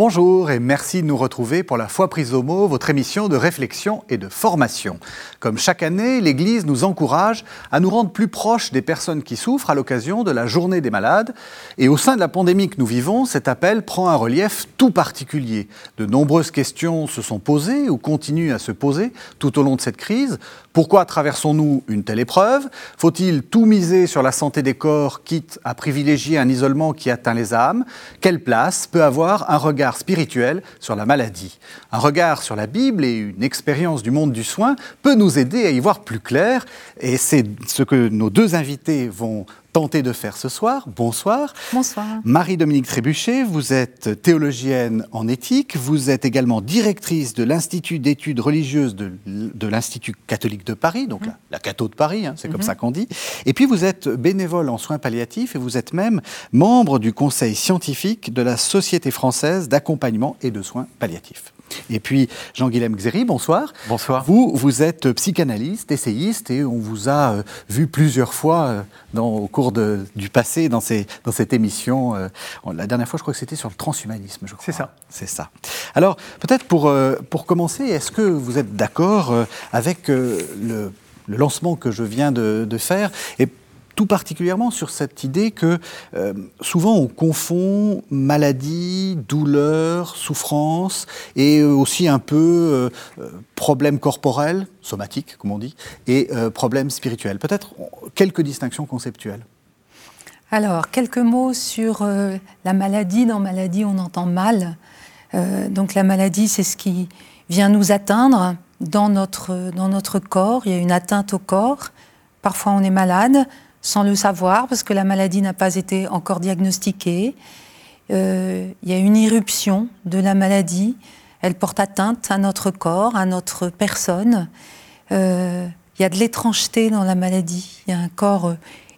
Bonjour et merci de nous retrouver pour la foi prise au mot, votre émission de réflexion et de formation. Comme chaque année, l'Église nous encourage à nous rendre plus proches des personnes qui souffrent à l'occasion de la journée des malades. Et au sein de la pandémie que nous vivons, cet appel prend un relief tout particulier. De nombreuses questions se sont posées ou continuent à se poser tout au long de cette crise. Pourquoi traversons-nous une telle épreuve? Faut-il tout miser sur la santé des corps, quitte à privilégier un isolement qui atteint les âmes? Quelle place peut avoir un regard spirituel sur la maladie. Un regard sur la Bible et une expérience du monde du soin peut nous aider à y voir plus clair, et c'est ce que nos deux invités vont tenter de faire ce soir. Bonsoir. Bonsoir. Marie-Dominique Trébuchet, vous êtes théologienne en éthique, vous êtes également directrice de l'Institut d'études religieuses de, de l'Institut catholique de Paris, donc la, la Catho de Paris, hein, c'est comme Mhm. ça qu'on dit. Et puis vous êtes bénévole en soins palliatifs et vous êtes même membre du conseil scientifique de la Société française d'accompagnement et de soins palliatifs. Et puis Jean-Guilhem Xéry, bonsoir. Bonsoir. Vous, vous êtes psychanalyste, essayiste, et on vous a euh, vu plusieurs fois euh, dans, au cours de- du passé dans, ces, dans cette émission. euh, la dernière fois, je crois que c'était sur le transhumanisme, je crois. C'est ça. C'est ça. Alors, peut-être pour, pour commencer, est-ce que vous êtes d'accord avec le, le lancement que je viens de, de faire? Et tout particulièrement sur cette idée que euh, souvent on confond maladie, douleur, souffrance et euh, aussi un peu euh, euh, problème corporel, somatique comme on dit, et euh, problème spirituel. Peut-être quelques distinctions conceptuelles. Alors, quelques mots sur la maladie. Dans maladie, on entend mal. Donc la maladie, c'est ce qui vient nous atteindre dans notre, dans notre corps. Il y a une atteinte au corps. Parfois, on est malade sans le savoir parce que la maladie n'a pas été encore diagnostiquée. Euh, il y a une irruption de la maladie. Elle porte atteinte à notre corps, à notre personne. Euh, il y a de l'étrangeté dans la maladie. Il y a un corps euh,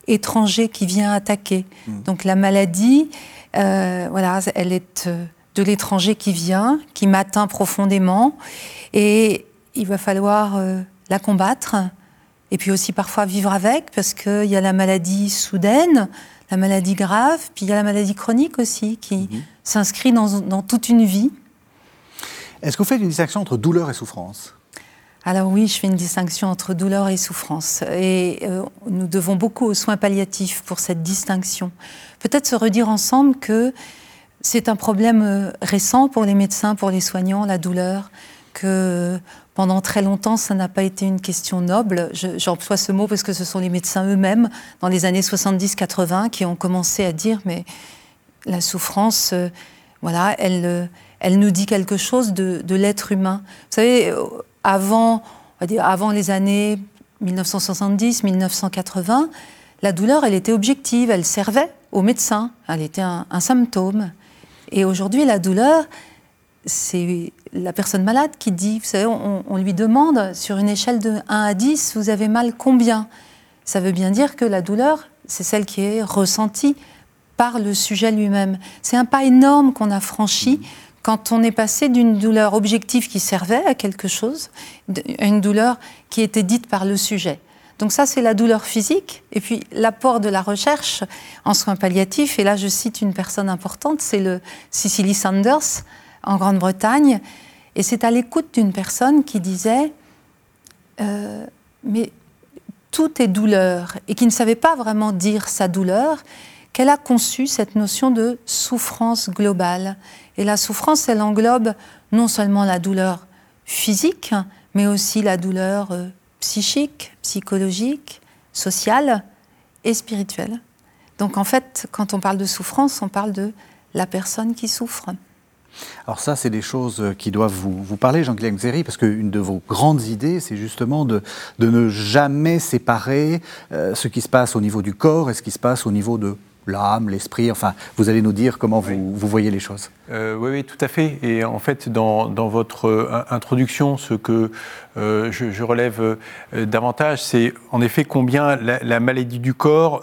étranger qui vient attaquer. Donc la maladie, euh, voilà, elle est de l'étranger qui vient, qui m'atteint profondément, et il va falloir la combattre, et puis aussi parfois vivre avec, parce qu'il y a la maladie soudaine, la maladie grave, puis il y a la maladie chronique aussi, qui s'inscrit dans, dans toute une vie. Est-ce que vous faites une distinction entre douleur et souffrance? Alors oui, je fais une distinction entre douleur et souffrance. Et euh, nous devons beaucoup aux soins palliatifs pour cette distinction. Peut-être se redire ensemble que c'est un problème euh, récent pour les médecins, pour les soignants, la douleur, que pendant très longtemps, ça n'a pas été une question noble. Je- J'emploie ce mot parce que ce sont les médecins eux-mêmes, dans les années 70-80, qui ont commencé à dire, mais la souffrance, euh, voilà, elle, euh, elle nous dit quelque chose de, l'être humain. Vous savez, avant, on va dire, avant les années 1970, 1980, la douleur, elle était objective, elle servait au médecin, elle était un symptôme. Et aujourd'hui, la douleur, c'est la personne malade qui dit, vous savez, on, lui demande sur une échelle de 1 à 10, vous avez mal combien? Ça veut bien dire que la douleur, c'est celle qui est ressentie par le sujet lui-même. C'est un pas énorme qu'on a franchi quand on est passé d'une douleur objective qui servait à quelque chose à une douleur qui était dite par le sujet. Donc ça, c'est la douleur physique. Et puis l'apport de la recherche en soins palliatifs, et là je cite une personne importante, c'est le Cicely Sanders en Grande-Bretagne. Et c'est à l'écoute d'une personne qui disait, euh, mais tout est douleur, et qui ne savait pas vraiment dire sa douleur, qu'elle a conçu cette notion de souffrance globale. Et la souffrance, elle englobe non seulement la douleur physique, mais aussi la douleur euh, psychique, psychologique, sociale et spirituelle. Donc en fait, quand on parle de souffrance, on parle de la personne qui souffre. Alors ça, c'est des choses euh, qui doivent vous, vous parler, Jean-Guilhem Xéry, parce qu'une de vos grandes idées, c'est justement de, de ne jamais séparer euh, ce qui se passe au niveau du corps et ce qui se passe au niveau de l'âme, l'esprit. Enfin, vous allez nous dire comment vous, vous voyez les choses. Euh, oui, oui, tout à fait. Et en fait, dans, votre euh, introduction, ce que euh, je, relève davantage, c'est en effet combien la, la maladie du corps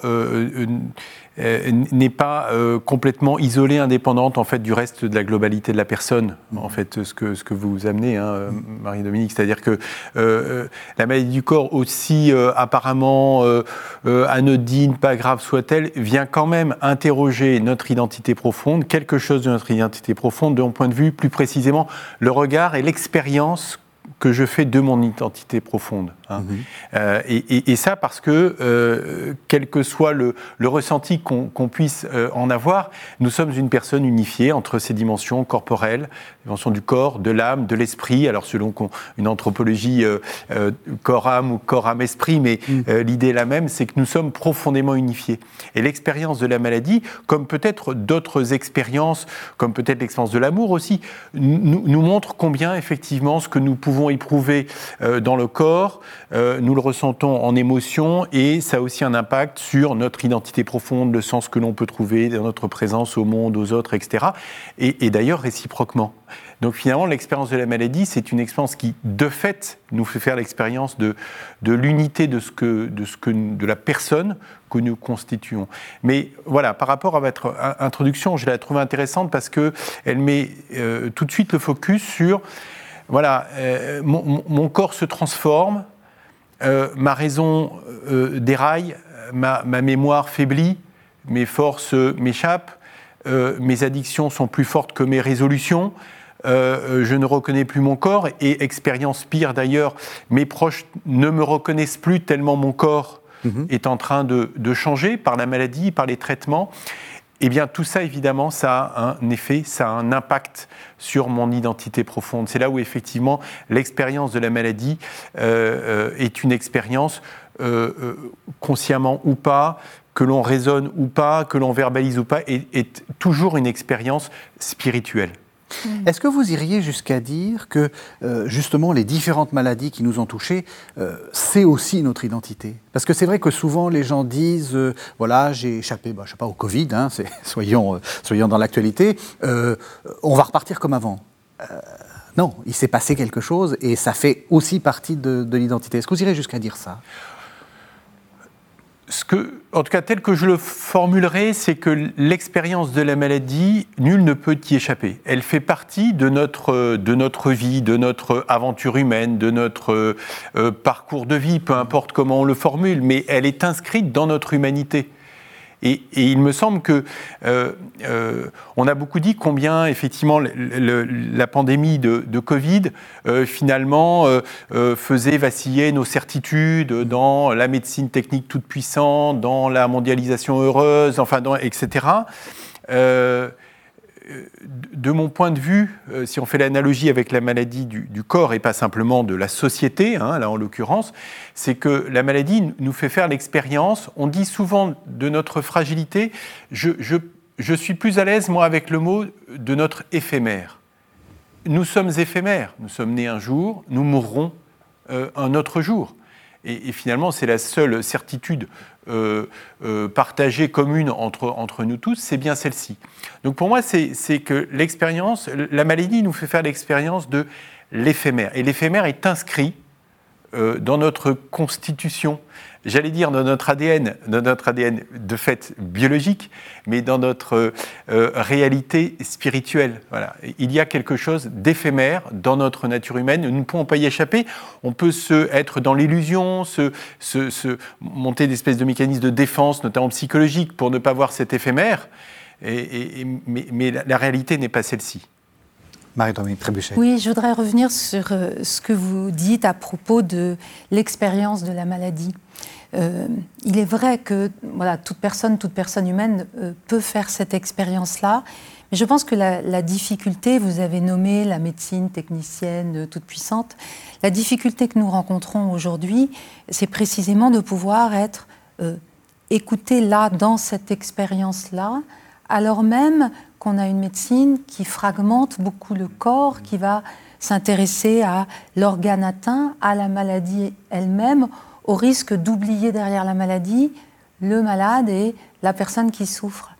n'est pas complètement isolée, indépendante en fait du reste de la globalité de la personne. En fait, ce que ce que vous amenez, hein, Marie-Dominique, c'est-à-dire que la maladie du corps, aussi apparemment anodine, pas grave soit-elle, vient quand même interroger notre identité profonde, quelque chose de notre identité identité profonde, de mon point de vue, plus précisément, le regard et l'expérience que je fais de mon identité profonde. Hein. Mhm. Euh, et, ça parce que, euh, quel que soit le, ressenti qu'on puisse euh, en avoir, nous sommes une personne unifiée entre ces dimensions corporelles, dimensions du corps, de l'âme, de l'esprit. Alors selon une anthropologie corps-âme ou corps-âme-esprit, mais mhm. l'idée est la même, c'est que nous sommes profondément unifiés. Et l'expérience de la maladie, comme peut-être d'autres expériences, comme peut-être l'expérience de l'amour aussi, nous, nous montre combien effectivement ce que nous pouvons éprouver dans le corps, euh, nous le ressentons en émotion et ça a aussi un impact sur notre identité profonde, le sens que l'on peut trouver dans notre présence au monde, aux autres, etc. Et, d'ailleurs réciproquement. Donc finalement, l'expérience de la maladie, c'est une expérience qui, de fait, nous fait faire l'expérience de, de l'unité de, ce que, de, ce que, de la personne que nous constituons. Mais voilà, par rapport à votre introduction, je la trouve intéressante parce qu'elle met euh, tout de suite le focus sur, voilà, euh, mon, corps se transforme, euh, ma raison déraille, ma, mémoire faiblit, mes forces m'échappent, mes addictions sont plus fortes que mes résolutions, je ne reconnais plus mon corps, et expérience pire d'ailleurs, mes proches ne me reconnaissent plus tellement mon corps mhm. est en train de, de, changer par la maladie, par les traitements. Eh bien, tout ça, évidemment, ça a un effet, ça a un impact sur mon identité profonde. C'est là où, effectivement, l'expérience de la maladie euh, euh, est une expérience, euh, consciemment ou pas, que l'on raisonne ou pas, que l'on verbalise ou pas, est toujours une expérience spirituelle. Mm. Est-ce que vous iriez jusqu'à dire que euh, justement les différentes maladies qui nous ont touchés, euh, c'est aussi notre identité? Parce que c'est vrai que souvent les gens disent, euh, voilà, j'ai échappé, bah, je sais pas, au Covid, hein, soyons, soyons dans l'actualité, on va repartir comme avant. non, il s'est passé quelque chose et ça fait aussi partie de, de l'identité. Est-ce que vous irez jusqu'à dire ça? En tout cas tel que je le formulerai, c'est que l'expérience de la maladie, nul ne peut y échapper. Elle fait partie de notre, de notre vie, de notre aventure humaine, de notre euh, parcours de vie, peu importe comment on le formule, mais elle est inscrite dans notre humanité. Et, il me semble que euh, euh, on a beaucoup dit combien effectivement la pandémie de, Covid euh, finalement faisait vaciller nos certitudes dans la médecine technique toute puissante, dans la mondialisation heureuse, enfin, dans, etc de mon point de vue, euh, si on fait l'analogie avec la maladie du, corps et pas simplement de la société, hein, là en l'occurrence, c'est que la maladie nous fait faire l'expérience, on dit souvent de notre fragilité, je, suis plus à l'aise moi avec le mot de notre éphémère. Nous sommes éphémères, nous sommes nés un jour, nous mourrons euh, un autre jour. Et, finalement, c'est la seule certitude euh, euh, partagée, commune entre, entre nous tous, c'est bien celle-ci. Donc pour moi, c'est que l'expérience, la maladie nous fait faire l'expérience de l'éphémère. Et l'éphémère est inscrit dans notre constitution j'allais dire dans notre ADN, dans notre ADN de fait biologique, mais dans notre euh, réalité spirituelle. Voilà. Il y a quelque chose d'éphémère dans notre nature humaine. Nous ne pouvons pas y échapper. On peut se être dans l'illusion, se, monter des espèces de mécanismes de défense, notamment psychologiques, pour ne pas voir cet éphémère. Et, mais, la, réalité n'est pas celle-ci. Oui, je voudrais revenir sur euh, ce que vous dites à propos de l'expérience de la maladie. Euh, il est vrai que toute personne, toute personne humaine euh, peut faire cette expérience-là. Mais je pense que la, difficulté, vous avez nommé la médecine technicienne toute puissante, la difficulté que nous rencontrons aujourd'hui, c'est précisément de pouvoir être écouté là, dans cette expérience-là, alors même qu'on a une médecine qui fragmente beaucoup le corps, qui va s'intéresser à l'organe atteint, à la maladie elle-même, au risque d'oublier derrière la maladie le malade et la personne qui souffre.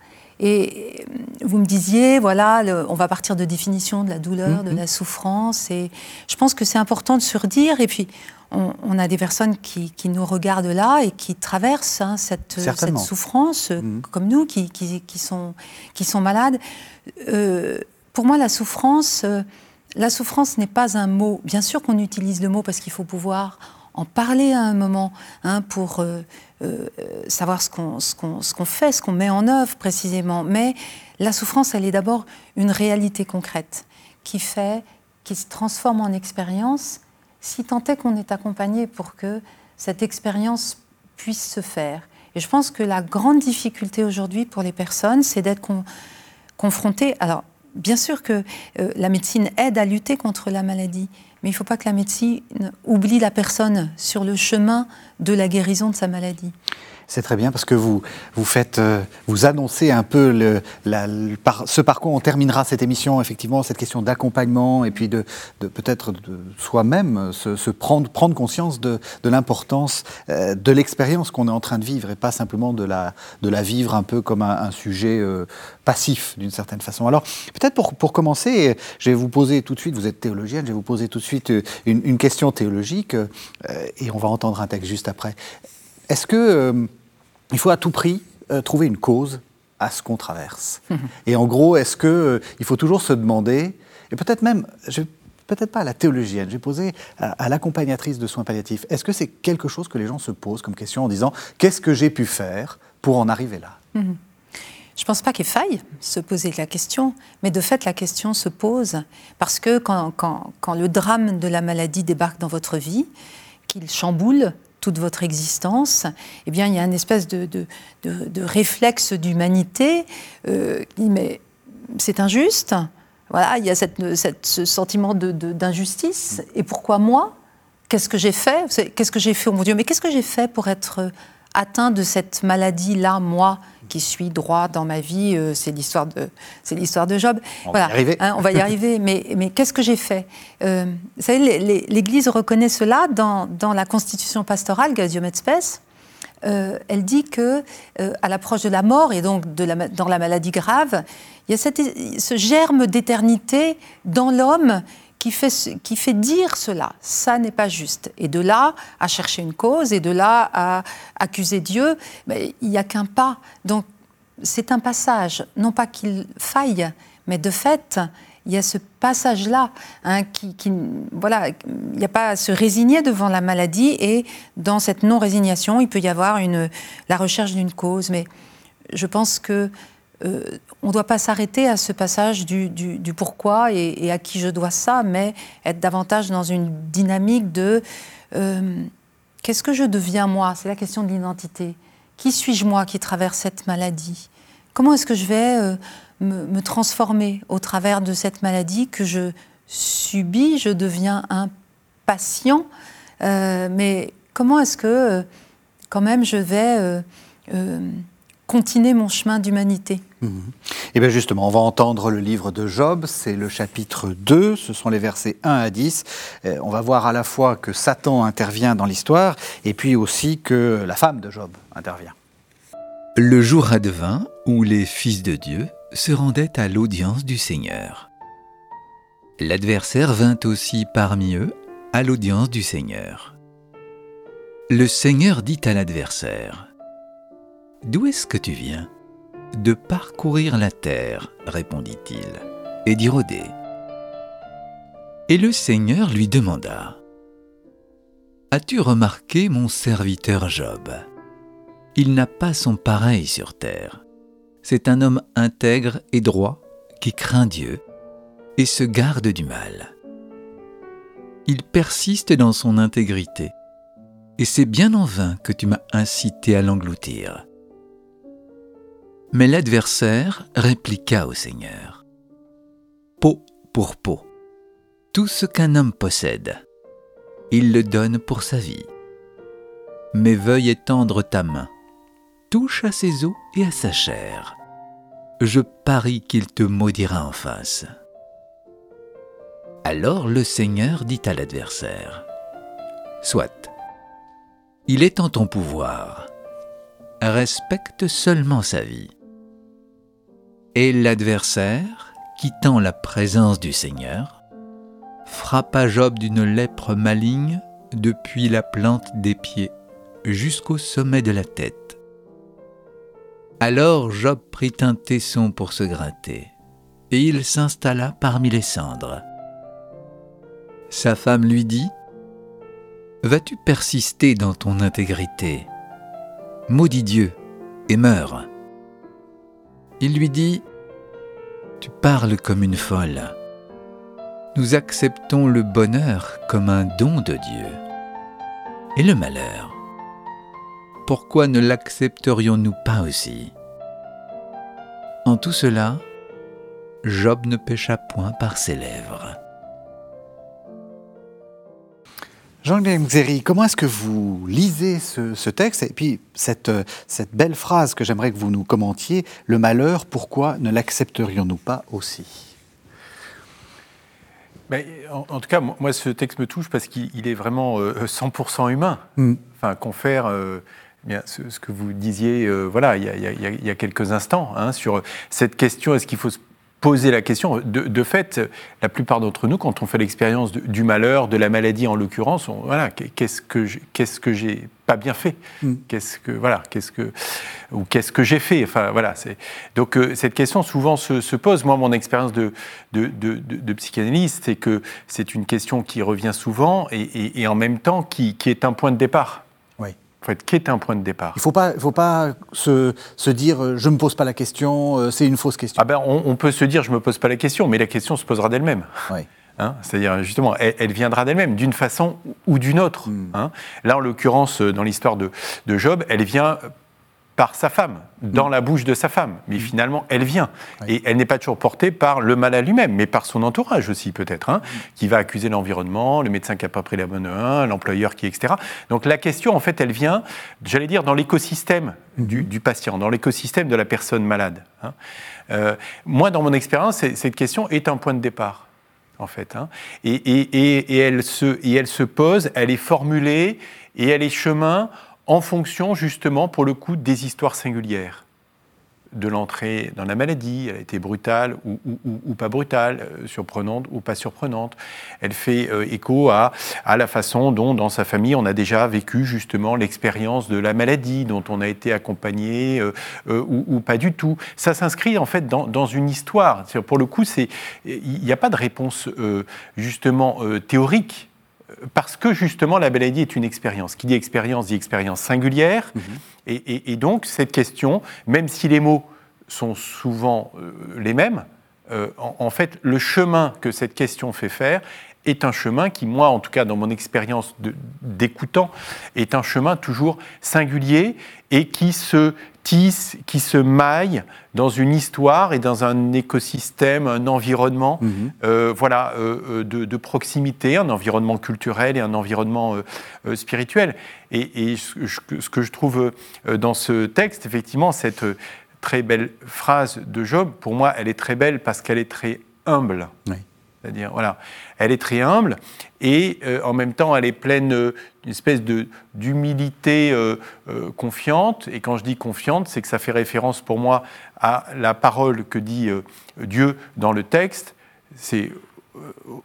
Et vous me disiez, voilà, on va partir de définition de la douleur, de mhm. la souffrance, et je pense que c'est important de se redire. Et puis, on, a des personnes qui, nous regardent là et qui traversent hein, cette, souffrance, euh, mhm. comme nous, qui, sont, qui sont malades. Euh, pour moi, la souffrance, euh, la souffrance n'est pas un mot. Bien sûr qu'on utilise le mot parce qu'il faut pouvoir en parler à un moment hein, pour euh, euh, savoir ce qu'on qu'on fait, ce qu'on met en œuvre précisément. Mais la souffrance, elle est d'abord une réalité concrète qui fait, qui se transforme en expérience, si tant est qu'on est accompagné pour que cette expérience puisse se faire. Et je pense que la grande difficulté aujourd'hui pour les personnes, c'est d'être confrontées. Alors, bien sûr que euh, la médecine aide à lutter contre la maladie, mais il ne faut pas que la médecine oublie la personne sur le chemin de la guérison de sa maladie. C'est très bien parce que vous, vous faites, euh, vous annoncez un peu le, ce parcours. On terminera cette émission, effectivement, cette question d'accompagnement et puis de, peut-être de soi-même se, prendre, prendre conscience de, l'importance euh, de l'expérience qu'on est en train de vivre et pas simplement de la, de la vivre un peu comme un, sujet euh, passif d'une certaine façon. Alors, peut-être pour, pour commencer, je vais vous poser tout de suite, vous êtes théologienne, je vais vous poser tout de suite une, une question théologique et on va entendre un texte juste après. Est-ce que il faut à tout prix euh, trouver une cause à ce qu'on traverse. Et en gros, est-ce qu'il euh, il faut toujours se demander, et peut-être même, peut-être pas à la théologienne, j'ai posé à, l'accompagnatrice de soins palliatifs, est-ce que c'est quelque chose que les gens se posent comme question en disant qu'est-ce que j'ai pu faire pour en arriver là? Mhm. Je ne pense pas qu'il faille se poser la question, mais de fait, la question se pose parce que quand, quand, quand le drame de la maladie débarque dans votre vie, qu'il chamboule toute votre existence, eh bien, il y a une espèce de, de, réflexe d'humanité euh, mais c'est injuste. Voilà, il y a cette, ce sentiment d'injustice. Et pourquoi moi? Qu'est-ce que j'ai fait? Qu'est-ce que j'ai fait, oh mon Dieu Mais qu'est-ce que j'ai fait pour être atteint de cette maladie-là, moi? Qui suis droit dans ma vie, euh, c'est l'histoire de, c'est l'histoire de Job. On va y arriver. Hein, on va y arriver. Mais, mais qu'est-ce que j'ai fait? Euh, Vous savez, l'Église reconnaît cela dans, dans la constitution pastorale, Gaudium et Spes. Euh, elle dit que à l'approche de la mort et donc de la, dans la maladie grave, il y a cette, ce germe d'éternité dans l'homme qui fait, dire cela. Ça n'est pas juste. Et de là à chercher une cause, et de là à accuser Dieu, mais il n'y a qu'un pas. Donc c'est un passage, non pas qu'il faille, mais de fait, il y a ce passage-là hein, qui, voilà, il n'y a pas à se résigner devant la maladie et dans cette non-résignation, il peut y avoir la recherche d'une cause. Mais je pense que euh, on ne doit pas s'arrêter à ce passage du, pourquoi et, à qui je dois ça, mais être davantage dans une dynamique de euh, qu'est-ce que je deviens moi? C'est la question de l'identité. Qui suis-je moi qui traverse cette maladie? Comment est-ce que je vais euh, me, transformer au travers de cette maladie que je subis Je deviens un patient, mais comment est-ce que quand même je vais continuer mon chemin d'humanité et mhm. Eh bien justement, on va entendre le livre de Job, c'est le chapitre 2, ce sont les versets 1 à 10. Euh, on va voir à la fois que Satan intervient dans l'histoire et puis aussi que la femme de Job intervient. Le jour advint où les fils de Dieu se rendaient à l'audience du Seigneur. L'adversaire vint aussi parmi eux à l'audience du Seigneur. Le Seigneur dit à l'adversaire, D'où est-ce que tu viens? De parcourir la terre, répondit-il, et d'y rôder. Et le Seigneur lui demanda, As-tu remarqué mon serviteur Job? Il n'a pas son pareil sur terre. C'est un homme intègre et droit qui craint Dieu et se garde du mal. Il persiste dans son intégrité, et c'est bien en vain que tu m'as incité à l'engloutir. Mais l'adversaire répliqua au Seigneur. Peau pour peau, tout ce qu'un homme possède, il le donne pour sa vie. Mais veuille étendre ta main, touche à ses os et à sa chair. Je parie qu'il te maudira en face. Alors le Seigneur dit à l'adversaire, Soit, il est en ton pouvoir, respecte seulement sa vie. Et l'adversaire, quittant la présence du Seigneur, frappa Job d'une lèpre maligne depuis la plante des pieds jusqu'au sommet de la tête. Alors Job prit un tesson pour se gratter, et il s'installa parmi les cendres. Sa femme lui dit, Vas-tu persister dans ton intégrité? Maudis Dieu et meurs. Il lui dit, Tu parles comme une folle. Nous acceptons le bonheur comme un don de Dieu. Et le malheur Pourquoi ne l'accepterions-nous pas aussi? En tout cela, Job ne pécha point par ses lèvres. Jean-Guy Xéry, comment est-ce que vous lisez ce, texte et puis cette, cette belle phrase que j'aimerais que vous nous commentiez, le malheur, pourquoi ne l'accepterions-nous pas aussi? Ben, en, tout cas, moi, ce texte me touche parce qu'il est vraiment 100% euh, humain. Mm. Enfin, confère euh, bien, ce, que vous disiez euh, voilà, il, y a, quelques instants hein, sur cette question est-ce qu'il faut se poser la question. De, fait, la plupart d'entre nous, quand on fait l'expérience du malheur, de la maladie en l'occurrence, voilà, qu'est-ce que qu'est-ce que j'ai pas bien fait? Hmm. Qu'est-ce que voilà, qu'est-ce que ou qu'est-ce que j'ai fait? Enfin voilà, c'est donc euh, cette question souvent se, pose. Moi, mon expérience de de, de, psychanalyste, c'est que c'est une question qui revient souvent et, et, en même temps qui, qui est un point de départ. En fait, qui est un point de départ. Il ne faut pas, faut pas se, se, dire euh, je ne me pose pas la question, euh, c'est une fausse question. Ah ben, on, peut se dire je ne me pose pas la question, mais la question se posera d'elle-même. Oui. Hein, C'est-à-dire, justement, elle, viendra d'elle-même, d'une façon ou d'une autre. Hmm. Hein. Là, en l'occurrence, dans l'histoire de, de, Job, elle vient par sa femme, dans mm. la bouche de sa femme. Mais mm. finalement, elle vient. Et elle n'est pas toujours portée par le mal à lui-même, mais par son entourage aussi, peut-être, hein, mm. qui va accuser l'environnement, le médecin qui n'a pas pris la bonne main, l'employeur qui, etc. Donc la question, en fait, elle vient, j'allais dire, dans l'écosystème du, patient, dans l'écosystème de la personne malade. Hein. Euh, moi, dans mon expérience, cette question est un point de départ en fait. Hein. Et, et, elle se, et elle se pose, elle est formulée et elle est chemin en fonction justement pour le coup des histoires singulières de l'entrée dans la maladie, elle a été brutale ou, pas brutale, euh, surprenante ou pas surprenante. Elle fait euh, écho à, à, la façon dont dans sa famille on a déjà vécu justement l'expérience de la maladie, dont on a été accompagné euh, ou, pas du tout. Ça s'inscrit en fait dans, dans une histoire. Pour le coup, il n'y a pas de réponse justement théorique parce que justement la maladie est une expérience. Qui dit expérience dit expérience singulière. Mhm. Et, donc cette question, même si les mots sont souvent euh, les mêmes, euh, en, fait le chemin que cette question fait faire est un chemin qui, moi en tout cas dans mon expérience d'écoutant, est un chemin toujours singulier et qui se tisse, qui se maille dans une histoire et dans un écosystème, un environnement, mhm. euh, voilà, euh, euh, de, proximité, un environnement culturel et un environnement spirituel. Et, ce que je trouve dans ce texte, effectivement, cette très belle phrase de Job, pour moi, elle est très belle parce qu'elle est très humble. Oui. C'est-à-dire, voilà, elle est très humble et euh, en même temps, elle est pleine euh, d'une espèce d'humilité euh, confiante. Et quand je dis confiante, c'est que ça fait référence pour moi à la parole que dit Dieu dans le texte. C'est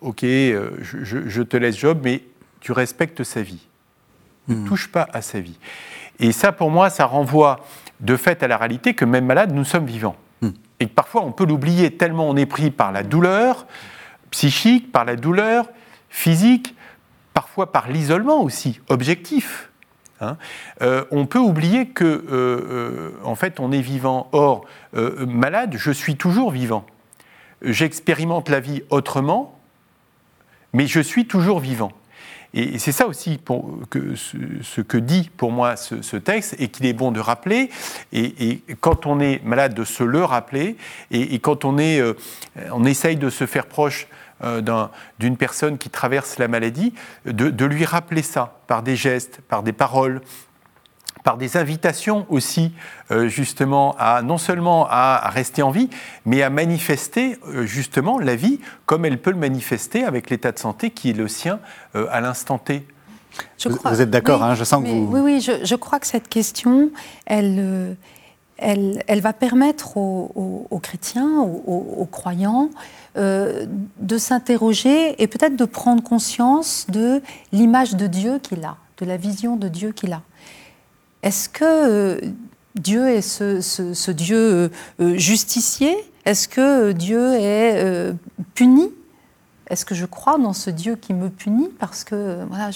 OK, je, te laisse Job, mais tu respectes sa vie. Ne hmm. touche pas à sa vie. Et ça, pour moi, ça renvoie de fait à la réalité que même malade, nous sommes vivants. Hmm. Et que parfois, on peut l'oublier tellement on est pris par la douleur psychique, par la douleur physique, parfois par l'isolement aussi, objectif. Hein. Euh, on peut oublier que, euh, euh, en fait, on est vivant. Or, malade, je suis toujours vivant. J'expérimente la vie autrement, mais je suis toujours vivant. Et c'est ça aussi que, ce, que dit pour moi ce, texte et qu'il est bon de rappeler. Et, quand on est malade, de se le rappeler. Et, quand on, est, on essaye de se faire proche euh, d'une personne qui traverse la maladie, de, lui rappeler ça par des gestes, par des paroles, par des invitations aussi, euh, justement, à non seulement à, rester en vie, mais à manifester euh, justement la vie comme elle peut le manifester avec l'état de santé qui est le sien à l'instant T. vous, êtes d'accord, hein, je sens que vous... Oui, oui, je, crois que cette question, elle, elle, va permettre aux, chrétiens, aux, croyants, euh, de s'interroger et peut-être de prendre conscience de l'image de Dieu qu'il a, de la vision de Dieu qu'il a. Est-ce que euh, Dieu est ce, Dieu euh, justicier? Est-ce que Dieu est puni? Est-ce que je crois dans ce Dieu qui me punit parce que voilà,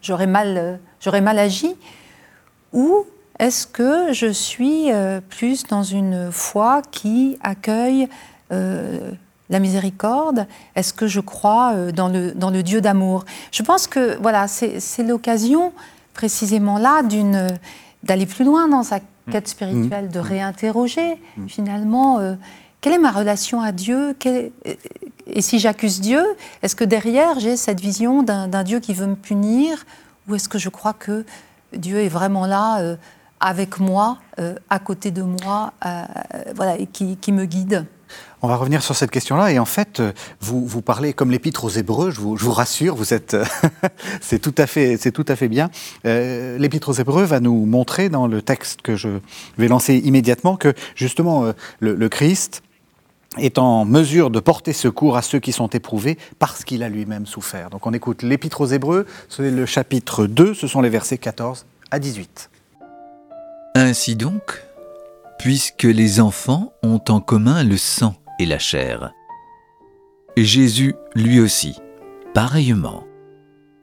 j'aurais mal, mal agi? Ou est-ce que je suis plus dans une foi qui accueille la miséricorde? Est-ce que je crois dans le, dans le Dieu d'amour? Je pense que voilà, c'est l'occasion précisément là d'aller plus loin dans sa quête spirituelle, de réinterroger finalement euh, quelle est ma relation à Dieu? Et si j'accuse Dieu, est-ce que derrière j'ai cette vision d'un Dieu qui veut me punir? Ou est-ce que je crois que Dieu est vraiment là euh, avec moi, euh, à côté de moi, voilà, et qui me guide on va revenir sur cette question-là. Et en fait, euh, vous, vous parlez comme l'épître aux Hébreux, je vous, rassure, vous êtes, c'est tout, à fait, tout à fait bien. Euh, l'épître aux Hébreux va nous montrer dans le texte que je vais lancer immédiatement que justement euh, le, Christ est en mesure de porter secours à ceux qui sont éprouvés parce qu'il a lui-même souffert. Donc on écoute l'épître aux Hébreux, c'est le chapitre 2, ce sont les versets 14 à 18. Ainsi donc, puisque les enfants ont en commun le sang et la chair. Jésus, lui aussi, pareillement,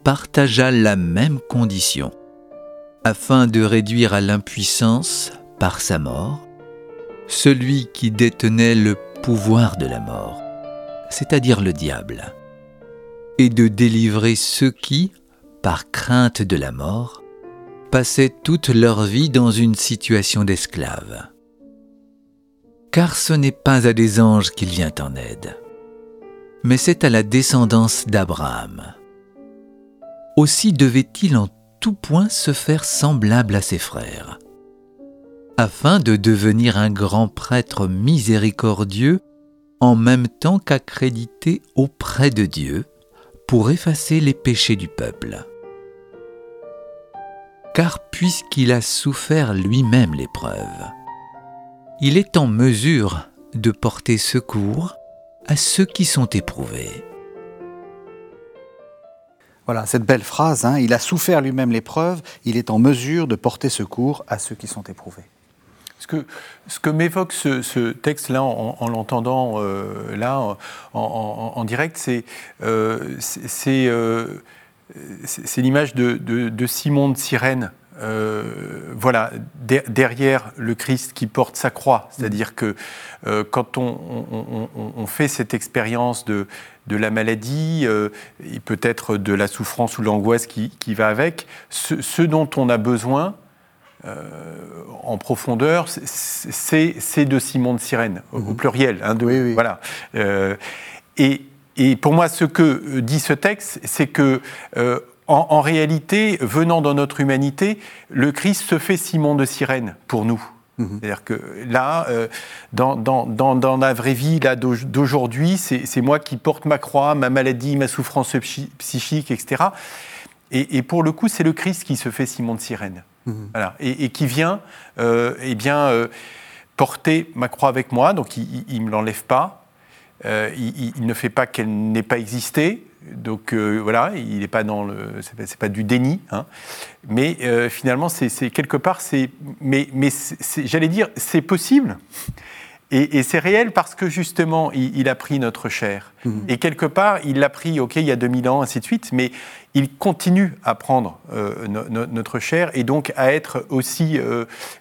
partagea la même condition, afin de réduire à l'impuissance, par sa mort, celui qui détenait le pouvoir de la mort, c'est-à-dire le diable, et de délivrer ceux qui, par crainte de la mort, passaient toute leur vie dans une situation d'esclave car ce n'est pas à des anges qu'il vient en aide, mais c'est à la descendance d'Abraham. Aussi devait-il en tout point se faire semblable à ses frères, afin de devenir un grand prêtre miséricordieux en même temps qu'accrédité auprès de Dieu pour effacer les péchés du peuple. Car puisqu'il a souffert lui-même l'épreuve, il est en mesure de porter secours à ceux qui sont éprouvés. Voilà, cette belle phrase, hein, il a souffert lui-même l'épreuve, il est en mesure de porter secours à ceux qui sont éprouvés. Ce que, ce que m'évoque ce, texte-là, en, l'entendant euh, là, en, direct, c'est euh, euh, c'est l'image de, de, Simon de Cyrène euh, voilà, derrière le Christ qui porte sa croix. C'est-à-dire que euh, quand on, fait cette expérience de, la maladie, euh, et peut-être de la souffrance ou l'angoisse qui, va avec, ce, dont on a besoin, en profondeur, c'est de Simon de Sirène, au, mhm. pluriel. Hein, de, Voilà. et, et, pour moi, ce que dit ce texte, c'est que en, réalité, venant dans notre humanité, le Christ se fait Simon de Sirène pour nous. Mhm. C'est-à-dire que là, euh, dans, dans, la vraie vie d'aujourd'hui, c'est moi qui porte ma croix, ma maladie, ma souffrance psychique, etc. Et, pour le coup, c'est le Christ qui se fait Simon de Sirène. Mhm. Voilà. Et, qui vient euh, eh bien, euh, porter ma croix avec moi, donc il ne me l'enlève pas. Il, ne fait pas qu'elle n'ait pas existé, donc euh, voilà, il n'est pas dans le, c'est pas, du déni, hein. mais euh, finalement c'est quelque part c'est, mais, mais j'allais dire c'est possible et, c'est réel parce que justement il, a pris notre chair mmh. et quelque part il l'a pris, ok il y a 2000 ans ainsi de suite, mais il continue à prendre euh, notre chair et donc à être aussi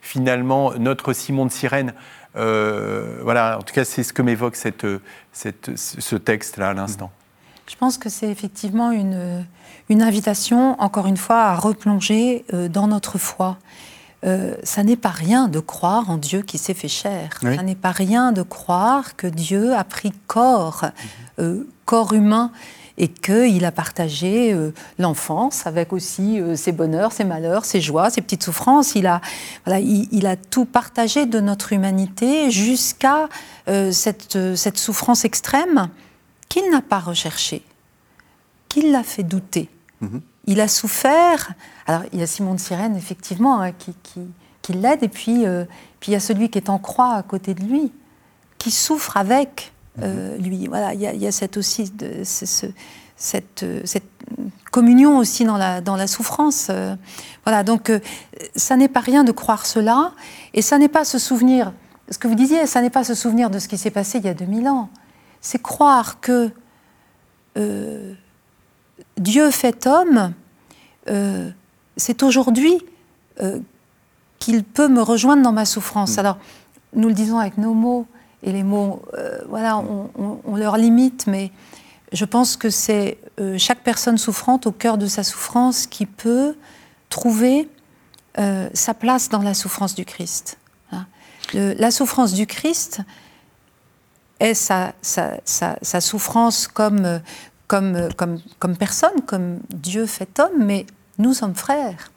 finalement notre Simon de Sirène. Voilà, en tout cas c'est ce que m'évoque cette, cette, ce texte là à l'instant. Je pense que c'est effectivement une, une, invitation, encore une fois, à replonger euh, dans notre foi. Euh, ça n'est pas rien de croire en Dieu qui s'est fait chair. Ça n'est pas rien de croire que Dieu a pris corps, mhm. euh, corps humain, et qu'il a partagé l'enfance avec aussi ses bonheurs, ses malheurs, ses joies, ses petites souffrances. Il a, voilà, il, a tout partagé de notre humanité jusqu'à cette, cette souffrance extrême qu'il n'a pas recherché, qu'il l'a fait douter. Mhm. Il a souffert. Alors, il y a Simon de Sirène, effectivement, hein, qui, qui, l'aide, et puis, euh, puis il y a celui qui est en croix à côté de lui, qui souffre avec euh, mhm. lui. Voilà, il y a, cette aussi de, cette, cette, communion aussi dans la, dans la souffrance. Euh. voilà, donc ça n'est pas rien de croire cela, et ça n'est pas se souvenir. Ce que vous disiez, ça n'est pas se souvenir de ce qui s'est passé il y a 2000 ans c'est croire que Dieu fait homme, c'est aujourd'hui qu'il peut me rejoindre dans ma souffrance. Mm. Alors, nous le disons avec nos mots, et les mots, voilà, on, leur limite, mais je pense que c'est chaque personne souffrante au cœur de sa souffrance qui peut trouver sa place dans la souffrance du Christ la souffrance du Christ est sa, souffrance comme, comme, comme, comme, personne, comme Dieu fait homme, mais nous sommes frères.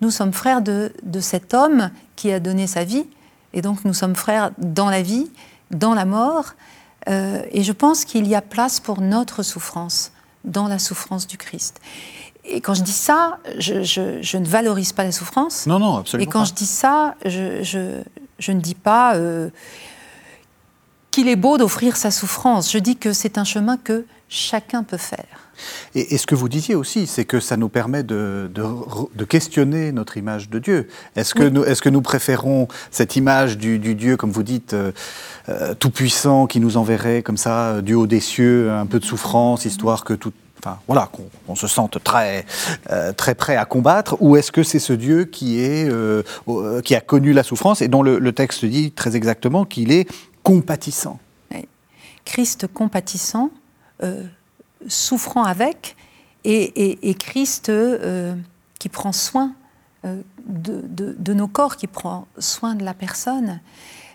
Nous sommes frères de, de cet homme qui a donné sa vie, et donc nous sommes frères dans la vie, dans la mort, euh, et je pense qu'il y a place pour notre souffrance dans la souffrance du Christ. Et quand je dis ça, je, je, ne valorise pas la souffrance. Non, non, absolument. Et quand je dis ça, je, je ne dis pas euh, qu'il est beau d'offrir sa souffrance. Je dis que c'est un chemin que chacun peut faire. Et, ce que vous disiez aussi, c'est que ça nous permet de, questionner notre image de Dieu. Est-ce que, nous, est que nous préférons cette image du, Dieu, comme vous dites, euh, euh, tout-puissant, qui nous enverrait comme ça, du haut des cieux, un peu de souffrance, histoire que tout, enfin voilà, qu'on se sente très, euh, très prêt à combattre, ou est-ce que c'est ce Dieu qui, est, euh, euh, qui a connu la souffrance et dont le, texte dit très exactement qu'il est compatissant? Christ compatissant, souffrant avec, et, Christ qui prend soin de, de, nos corps, qui prend soin de la personne.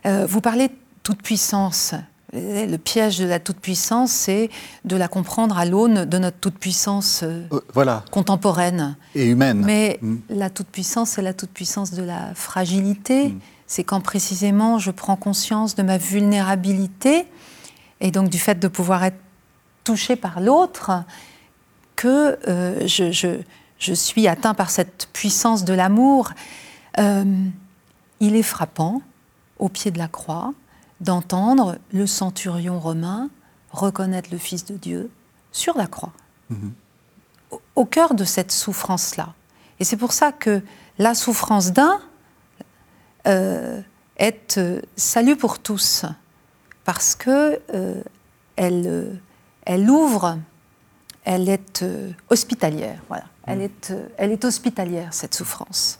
vous parlez de toute puissance. Le piège de la toute-puissance, c'est de la comprendre à l'aune de notre toute-puissance euh, euh, contemporaine. Et humaine. Mais mm. la toute-puissance, c'est la toute-puissance de la fragilité. Mm. C'est quand précisément je prends conscience de ma vulnérabilité et donc du fait de pouvoir être touché par l'autre que euh, je, suis atteint par cette puissance de l'amour. il est frappant au pied de la croix d'entendre le centurion romain reconnaître le Fils de Dieu sur la croix, mhm. au, cœur de cette souffrance-là. Et c'est pour ça que la souffrance d'un euh, est euh, salut pour tous, parce que euh, elle, elle ouvre, elle est hospitalière. Voilà. Elle, mhm. est, elle est hospitalière, cette souffrance.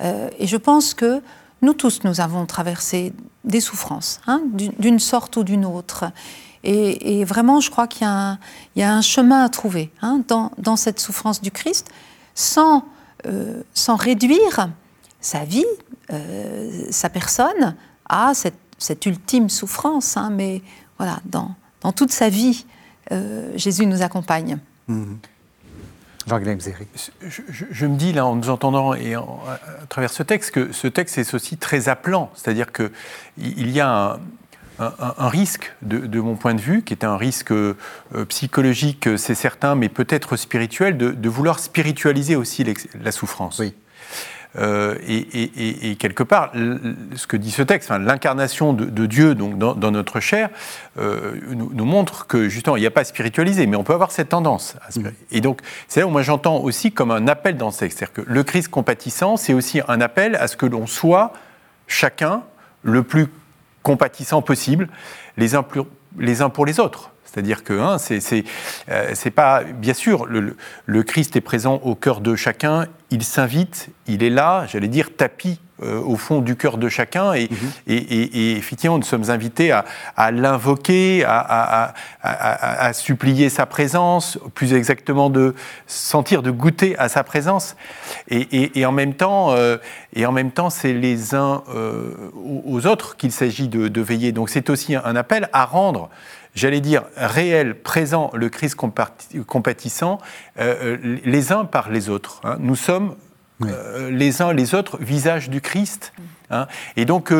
et je pense que nous tous, nous avons traversé des souffrances, hein, d'une sorte ou d'une autre. Et, vraiment, je crois qu'il y, a un chemin à trouver hein, dans, cette souffrance du Christ, sans, euh, sans réduire sa vie, euh, sa personne, à cette, ultime souffrance. Hein, mais voilà, dans, dans, toute sa vie, euh, Jésus nous accompagne. Mmh. Je, me dis, là, en nous entendant et à travers ce texte, que ce texte est aussi très appelant. C'est-à-dire qu'il y a un, risque, de, mon point de vue, qui est un risque euh, psychologique, c'est certain, mais peut-être spirituel, de, de, vouloir spiritualiser aussi la souffrance. Oui. Euh, et, quelque part, ce que dit ce texte, l'incarnation de, Dieu donc, dans, notre chair, euh, nous, montre que justement, il n'y a pas à spiritualiser, mais on peut avoir cette tendance. Mm. Et donc, c'est là où moi j'entends aussi comme un appel dans ce texte. C'est-à-dire que le Christ compatissant, c'est aussi un appel à ce que l'on soit chacun le plus compatissant possible, les uns, les uns pour les autres. C'est-à-dire que euh, c'est pas bien sûr le, Christ est présent au cœur de chacun. Il s'invite, il est là, j'allais dire tapis euh, au fond du cœur de chacun. Et, mhm. et, effectivement, nous sommes invités à, l'invoquer, à, à, supplier sa présence, plus exactement de sentir, de goûter à sa présence. Et, en même temps, euh, et en même temps, c'est les uns aux autres qu'il s'agit de, de, veiller. Donc c'est aussi un appel à rendre j'allais dire, réel, présent, le Christ compatissant, euh, euh, les uns par les autres. Hein. Nous sommes euh, les uns les autres visage du Christ. Hein. Et donc,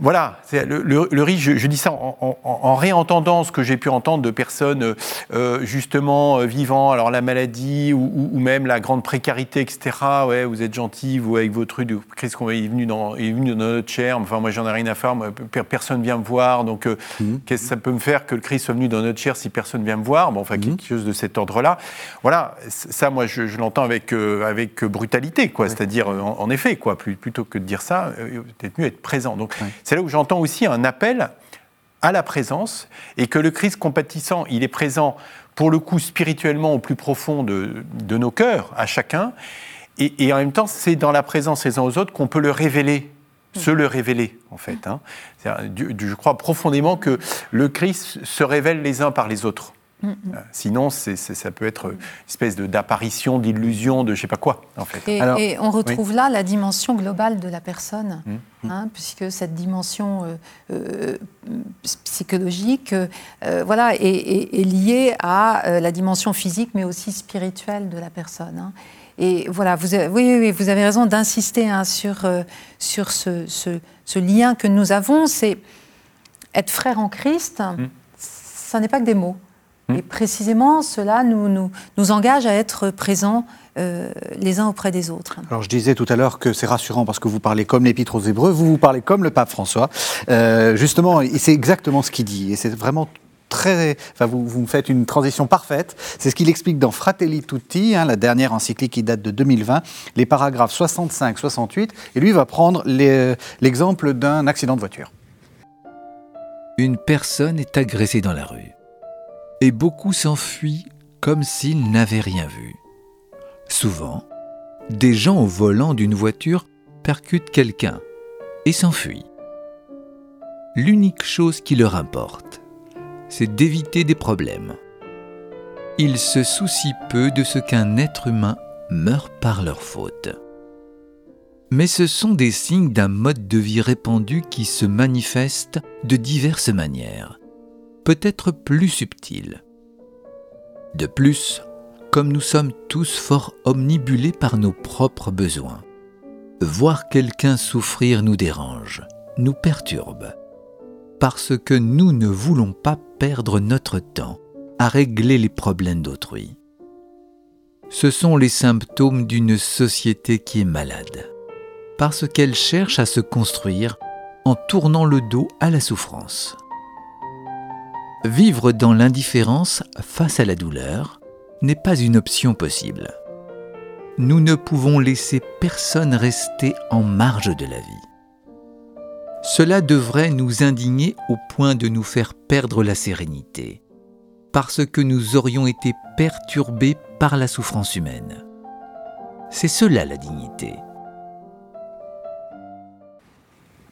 voilà, le, le, risque, je, dis ça en, réentendant ce que j'ai pu entendre de personnes euh, justement euh, vivant alors la maladie ou, même la grande précarité, etc. Ouais, vous êtes gentil, vous avec votre rue, Christ est venu dans, est venu dans notre chair. Enfin, moi, j'en ai rien à faire. personne vient me voir. Donc, euh, mhm. qu'est-ce que ça peut me faire que le Christ soit venu dans notre chair si personne vient me voir? Bon, enfin, mhm. quelque chose de cet ordre-là. Voilà, ça, moi, je, l'entends avec avec brutalité, quoi. C'est-à-dire, en, effet, quoi. Plutôt que de dire ça, peut-être mieux être présent. Donc, c'est là où j'entends aussi un appel à la présence et que le Christ compatissant, il est présent pour le coup spirituellement au plus profond de, nos cœurs, à chacun. Et, en même temps, c'est dans la présence les uns aux autres qu'on peut le révéler, se le révéler en fait. Hein. Je crois profondément que le Christ se révèle les uns par les autres. Mm, mm. Euh, sinon, ça peut être une espèce d'apparition, d'illusion, de je sais pas quoi, en fait. Et, on retrouve là la dimension globale de la personne, mm, hein, puisque cette dimension euh, euh, psychologique voilà, est, liée à la dimension physique, mais aussi spirituelle de la personne. Hein. Et voilà, vous avez, oui, oui, vous avez raison d'insister hein, sur, sur ce, ce, lien que nous avons. C'est être frère en Christ, ça n'est pas que des mots. Hmm. Et précisément, cela nous, nous, nous engage à être présents euh, les uns auprès des autres. Alors je disais tout à l'heure que c'est rassurant parce que vous parlez comme l'Épître aux Hébreux, vous vous parlez comme le pape François. Euh, justement, c'est exactement ce qu'il dit. Et c'est vraiment très. Enfin, vous, vous me faites une transition parfaite. C'est ce qu'il explique dans Fratelli Tutti, hein, la dernière encyclique qui date de 2020, les paragraphes 65-68. Et lui va prendre l'exemple d'un accident de voiture. Une personne est agressée dans la rue et beaucoup s'enfuient comme s'ils n'avaient rien vu. Souvent, des gens au volant d'une voiture percutent quelqu'un et s'enfuient. L'unique chose qui leur importe, c'est d'éviter des problèmes. Ils se soucient peu de ce qu'un être humain meurt par leur faute. Mais ce sont des signes d'un mode de vie répandu qui se manifeste de diverses manières peut-être plus subtil. De plus, comme nous sommes tous fort omnibulés par nos propres besoins, voir quelqu'un souffrir nous dérange, nous perturbe, parce que nous ne voulons pas perdre notre temps à régler les problèmes d'autrui. Ce sont les symptômes d'une société qui est malade, parce qu'elle cherche à se construire en tournant le dos à la souffrance. Vivre dans l'indifférence face à la douleur n'est pas une option possible. Nous ne pouvons laisser personne rester en marge de la vie. Cela devrait nous indigner au point de nous faire perdre la sérénité, parce que nous aurions été perturbés par la souffrance humaine. C'est cela la dignité.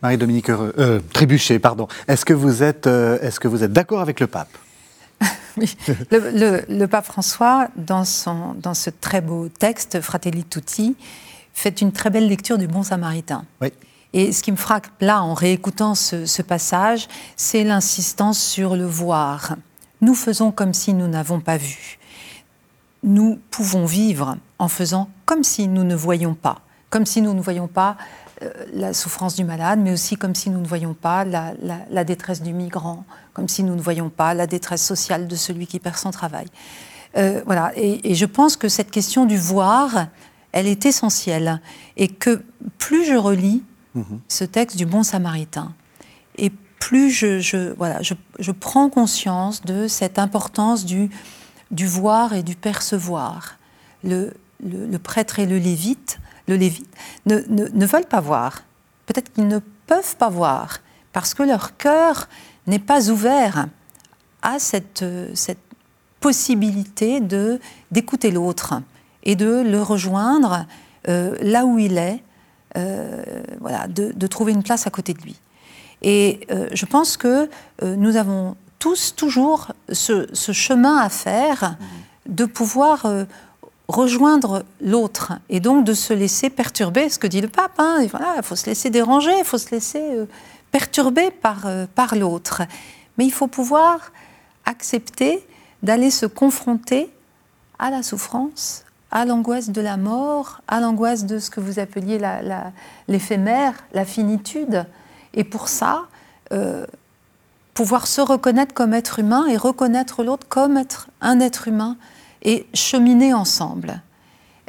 Marie-Dominique euh, Trébuchet, pardon. Est-ce que vous êtes, euh, est-ce que vous êtes d'accord avec le pape oui. Le, pape François, dans, son, dans ce très beau texte, Fratelli Tutti, fait une très belle lecture du Bon Samaritain. Oui. Et ce qui me frappe là, en réécoutant ce, ce passage, c'est l'insistance sur le voir. Nous faisons comme si nous n'avons pas vu. Nous pouvons vivre en faisant comme si nous ne voyions pas, comme si nous ne voyions pas la souffrance du malade, mais aussi comme si nous ne voyions pas la, détresse du migrant, comme si nous ne voyions pas la détresse sociale de celui qui perd son travail. Euh, voilà. Et, je pense que cette question du voir, elle est essentielle. Et que plus je relis mhm. ce texte du Bon Samaritain, et plus je, voilà, je, prends conscience de cette importance du, du voir et du percevoir. Le, le prêtre et le lévite le Lévite, ne, veulent pas voir. Peut-être qu'ils ne peuvent pas voir parce que leur cœur n'est pas ouvert à cette, cette possibilité de d'écouter l'autre et de le rejoindre euh, là où il est, euh, voilà, de, trouver une place à côté de lui. Et euh, je pense que nous avons tous toujours ce chemin à faire de pouvoir rejoindre l'autre et donc de se laisser perturber, ce que dit le pape. Hein, il faut se laisser déranger, il faut se laisser euh, perturber par, euh, par l'autre. Mais il faut pouvoir accepter d'aller se confronter à la souffrance, à l'angoisse de la mort, à l'angoisse de ce que vous appeliez l'éphémère, la, finitude. Et pour ça, euh, pouvoir se reconnaître comme être humain et reconnaître l'autre comme être un être humain et cheminer ensemble.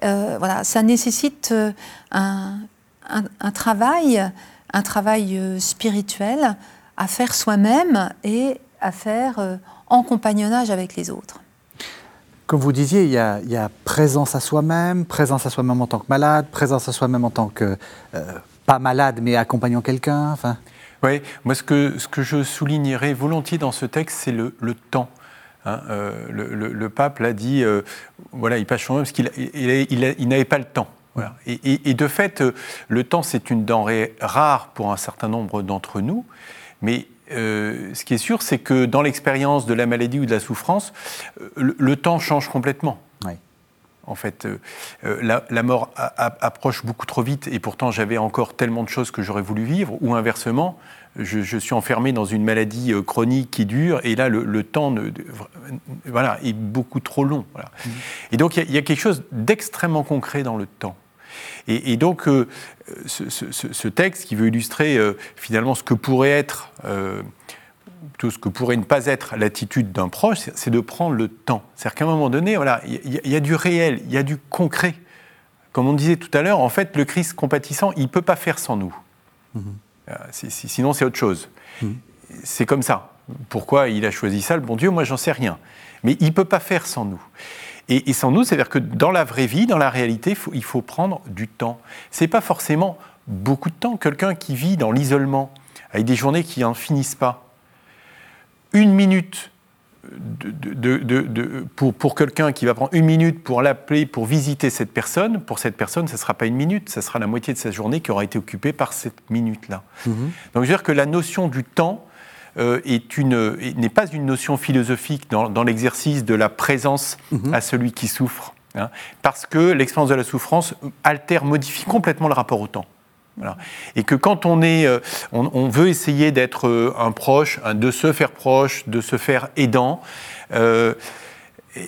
Euh, voilà, ça nécessite euh, un, travail, un travail euh, spirituel à faire soi-même et à faire en compagnonnage avec les autres. Comme vous disiez, il y a, présence à soi-même, présence à soi-même en tant que malade, présence à soi-même en tant que pas malade mais accompagnant quelqu'un. Enfin... Oui, moi ce que, ce que je soulignerais volontiers dans ce texte, c'est le, le temps. Hein, euh, le, le, pape l'a dit, euh, voilà, il passe son parce qu'il il, il, n'avait pas le temps. Voilà. Et, et, de fait, euh, le temps, c'est une denrée rare pour un certain nombre d'entre nous, mais euh, ce qui est sûr, c'est que dans l'expérience de la maladie ou de la souffrance, le, le temps change complètement. Oui. En fait, la, la, mort a, a, approche beaucoup trop vite, et pourtant j'avais encore tellement de choses que j'aurais voulu vivre, ou inversement, je, suis enfermé dans une maladie euh, chronique qui dure, et là, le, temps voilà, est beaucoup trop long. Mmh. Et donc, il y, a quelque chose d'extrêmement concret dans le temps. Et, donc, euh, ce, texte qui veut illustrer euh, finalement ce que pourrait être, tout ce que pourrait ne pas être l'attitude d'un proche, c'est de prendre le temps. C'est-à-dire qu'à un moment donné, voilà, il y, a du réel, il y a du concret. Comme on disait tout à l'heure, en fait, le Christ compatissant, il ne peut pas faire sans nous. Mmh. Euh, sinon, c'est autre chose. Hmm. C'est comme ça. Pourquoi il a choisi ça, le bon Dieu? Moi, j'en sais rien. Mais il ne peut pas faire sans nous. Et, sans nous, c'est-à-dire que dans la vraie vie, dans la réalité, il faut prendre du temps. Ce n'est pas forcément beaucoup de temps. Quelqu'un qui vit dans l'isolement, avec des journées qui n'en finissent pas, une minute de, pour, pour quelqu'un qui va prendre une minute pour l'appeler, pour visiter cette personne, pour cette personne, ce ne sera pas une minute, ce sera la moitié de sa journée qui aura été occupée par cette minute-là. Mhm. Donc je veux dire que la notion du temps euh, n'est pas une notion philosophique dans, l'exercice de la présence mhm. à celui qui souffre, hein, parce que l'expérience de la souffrance altère, modifie complètement le rapport au temps. Et que quand on, est, euh, on, veut essayer d'être euh, un proche, de se faire proche, de se faire aidant, euh,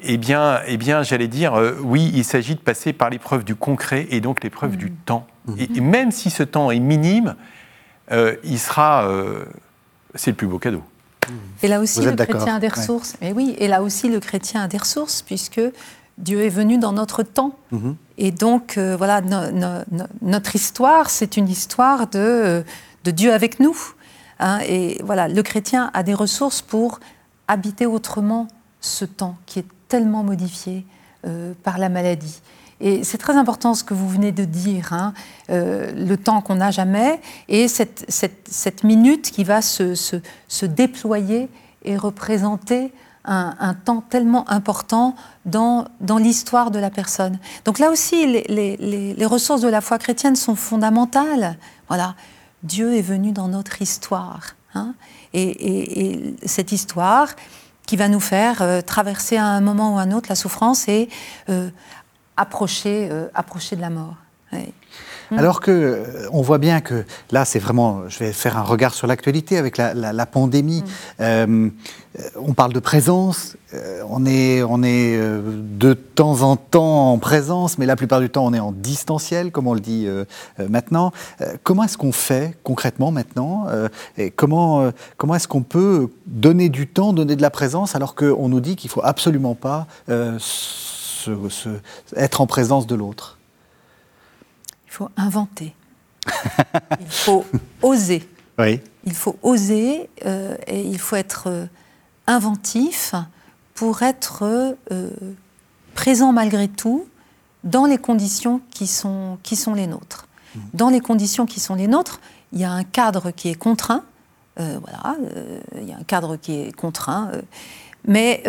eh bien, eh bien j'allais dire, oui, il s'agit de passer par l'épreuve du concret et donc l'épreuve du mmh. temps. Mmh. Et, même si ce temps est minime, il sera, c'est le plus beau cadeau. Et là aussi, le chrétien a des ressources. Mais oui, et là aussi, le chrétien a des ressources, puisque Dieu est venu dans notre temps. Mhm. Et donc, euh, voilà, notre histoire, c'est une histoire de, euh, de, Dieu avec nous. Hein. et voilà, le chrétien a des ressources pour habiter autrement ce temps qui est tellement modifié euh, par la maladie. Et c'est très important ce que vous venez de dire, hein, le temps qu'on n'a jamais et cette, cette, cette, minute qui va se, se, se déployer et représenter un, temps tellement important dans, dans l'histoire de la personne. Donc là aussi, les, les, ressources de la foi chrétienne sont fondamentales. Voilà, Dieu est venu dans notre histoire. Hein. et, cette histoire qui va nous faire euh, traverser à un moment ou à un autre la souffrance et euh, approcher, euh, approcher de la mort. Mm. Alors que euh, on voit bien que là, c'est vraiment, je vais faire un regard sur l'actualité avec la, pandémie. Mm. Euh, on parle de présence, euh, on est, on est de temps en temps en présence, mais la plupart du temps on est en distanciel, comme on le dit maintenant. comment est-ce qu'on fait concrètement maintenant et Comment, comment est-ce qu'on peut donner du temps, donner de la présence, alors qu'on nous dit qu'il faut absolument pas être en présence de l'autre? Il faut inventer. il faut oser. Oui. Il faut oser euh, et il faut être euh, inventif pour être euh, présent malgré tout dans les conditions qui sont, qui sont les nôtres. Mmh. Dans les conditions qui sont les nôtres, il y a un cadre qui est contraint. voilà, il y a un cadre qui est contraint, mais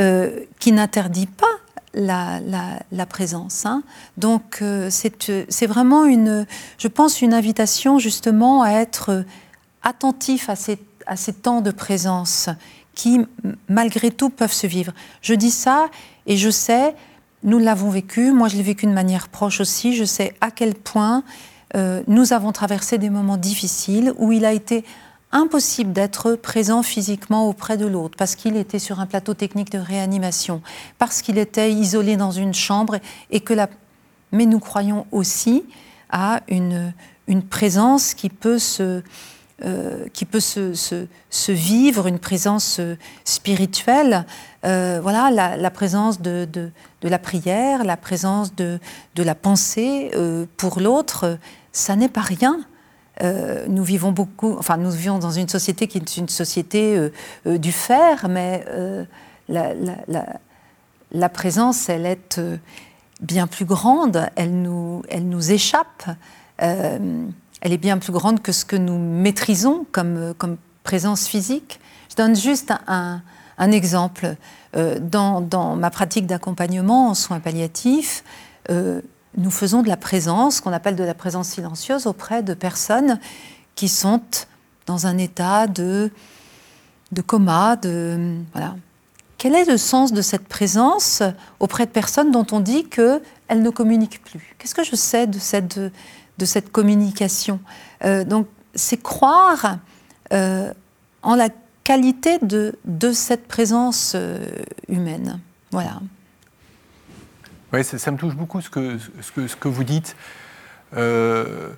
qui n'interdit pas la, présence. Hein. Donc euh, c'est vraiment une, je pense, une invitation justement à être attentif à ces, à ces temps de présence qui, malgré tout, peuvent se vivre. Je dis ça et je sais, nous l'avons vécu, moi je l'ai vécu de manière proche aussi, je sais à quel point euh, nous avons traversé des moments difficiles où il a été impossible d'être présent physiquement auprès de l'autre parce qu'il était sur un plateau technique de réanimation, parce qu'il était isolé dans une chambre et que la... Mais nous croyons aussi à une, une présence qui peut se, euh, qui peut se, se, vivre, une présence euh, spirituelle. Euh, voilà, la, présence de, de, la prière, la présence de, de la pensée pour l'autre, ça n'est pas rien. Euh, nous vivons beaucoup, enfin nous vivons dans une société qui est une société euh, euh, du fer, mais la, la, présence, elle est bien plus grande, elle nous, elle nous échappe. elle est bien plus grande que ce que nous maîtrisons comme, comme présence physique. Je donne juste un, un exemple. Dans, dans, ma pratique d'accompagnement en soins palliatifs, nous faisons de la présence, qu'on appelle de la présence silencieuse, auprès de personnes qui sont dans un état de, de coma, de voilà. Quel est le sens de cette présence auprès de personnes dont on dit qu'elles ne communiquent plus? Qu'est-ce que je sais de cette, de, cette communication? Euh, Donc, c'est croire euh, en la qualité de, de cette présence euh, humaine. Voilà. Oui, ça, me touche beaucoup ce que, ce que, ce que vous dites. Euh,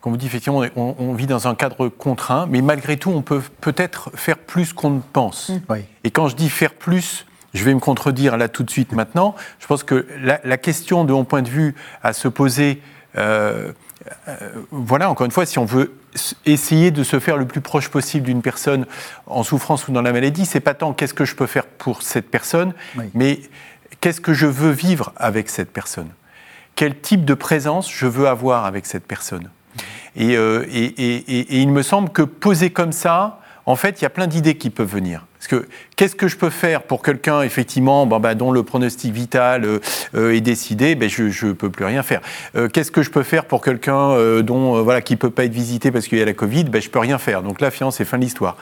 quand vous dites effectivement, on, vit dans un cadre contraint, mais malgré tout, on peut peut-être faire plus qu'on ne pense. Mm. Et quand je dis faire plus, je vais me contredire là tout de suite maintenant. Je pense que la, question de mon point de vue à se poser, euh, euh, voilà, encore une fois, si on veut essayer de se faire le plus proche possible d'une personne en souffrance ou dans la maladie, c'est pas tant qu'est-ce que je peux faire pour cette personne, mais qu'est-ce que je veux vivre avec cette personne? Quel type de présence je veux avoir avec cette personne? Euh, et, il me semble que posé comme ça, en fait, il y a plein d'idées qui peuvent venir. Parce que qu'est-ce que je peux faire pour quelqu'un, effectivement, bah, dont le pronostic vital euh, euh, est décidé ben, Je ne peux plus rien faire. qu'est-ce que je peux faire pour quelqu'un dont voilà, qui ne peut pas être visité parce qu'il y a la Covid ben, Je ne peux rien faire. Donc là, finalement, c'est fin de l'histoire.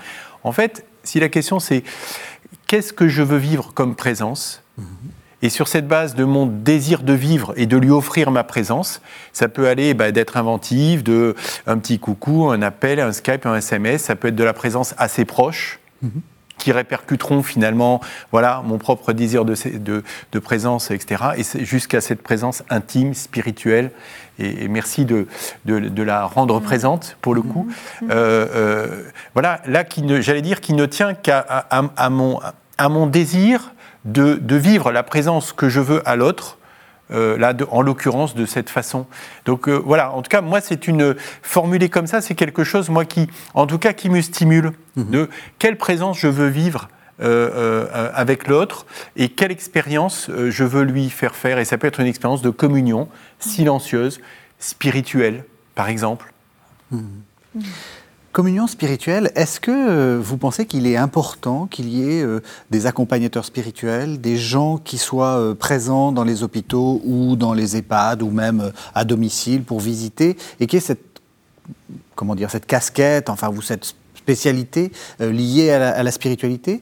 En fait, si la question c'est qu'est-ce que je veux vivre comme présence? Mhm. Et sur cette base de mon désir de vivre et de lui offrir ma présence, ça peut aller bah, d'être inventif, de un petit coucou, un appel, un Skype, un SMS. Ça peut être de la présence assez proche. Mhm. qui répercuteront finalement voilà, mon propre désir de, de, de présence, etc. Et jusqu'à cette présence intime, spirituelle. Et, merci de, de, la rendre mhm. présente, pour le coup. Mhm. Euh, euh, voilà, là, j'allais dire, qui ne tient qu'à à, mon, à mon désir de, vivre la présence que je veux à l'autre, euh, là, en l'occurrence, de cette façon. Donc euh, voilà, en tout cas, moi, c'est une formulée comme ça, c'est quelque chose, moi, qui, en tout cas, qui me stimule mhm. de quelle présence je veux vivre. Euh, avec l'autre et quelle expérience je veux lui faire faire. Et ça peut être une expérience de communion silencieuse, spirituelle, par exemple. Mhm. Mhm. Communion spirituelle, est-ce que euh, vous pensez qu'il est important qu'il y ait euh, des accompagnateurs spirituels, des gens qui soient euh, présents dans les hôpitaux ou dans les EHPAD ou même à domicile pour visiter et qu'il y ait cette, comment dire, cette casquette, enfin vous, cette spécialité liée à la spiritualité?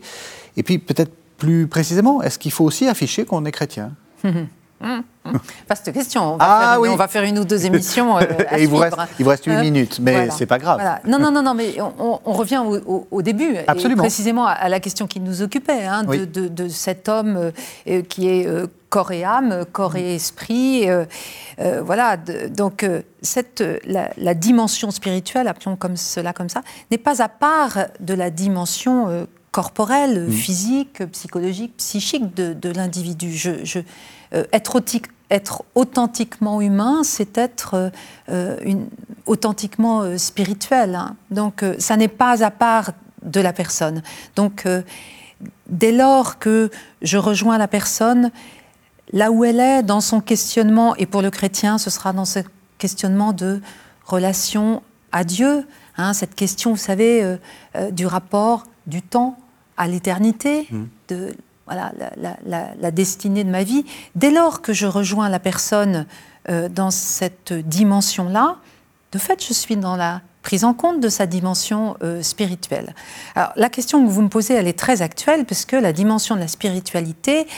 Et puis peut-être plus précisément, est-ce qu'il faut aussi afficher qu'on est chrétien? Hum, hum. Vaste question. On va, ah faire, on va, faire, une ou deux émissions. Euh, à il, vous reste, il vous reste une euh, minute, mais c'est pas grave. Non, non, non, non, mais on, revient au, début, Absolument. Et précisément à, la question qui nous occupait, hein, de, cet homme euh, qui est corps et âme, corps et esprit. voilà, donc cette, la, dimension spirituelle, appelons comme cela comme ça, n'est pas à part de la dimension corporelle, physique, psychologique, psychique de, l'individu. je, euh, être, être, authentiquement humain, c'est être euh, une, authentiquement euh, spirituel. Hein. Donc, ça n'est pas à part de la personne. Donc, dès lors que je rejoins la personne, là où elle est dans son questionnement, et pour le chrétien, ce sera dans ce questionnement de relation à Dieu, hein, cette question, vous savez, du rapport du temps à l'éternité, mmh. de voilà, la, destinée de ma vie, dès lors que je rejoins la personne euh, dans cette dimension-là, de fait, je suis dans la prise en compte de sa dimension euh, spirituelle. Alors, la question que vous me posez, elle est très actuelle, puisque la dimension de la spiritualité,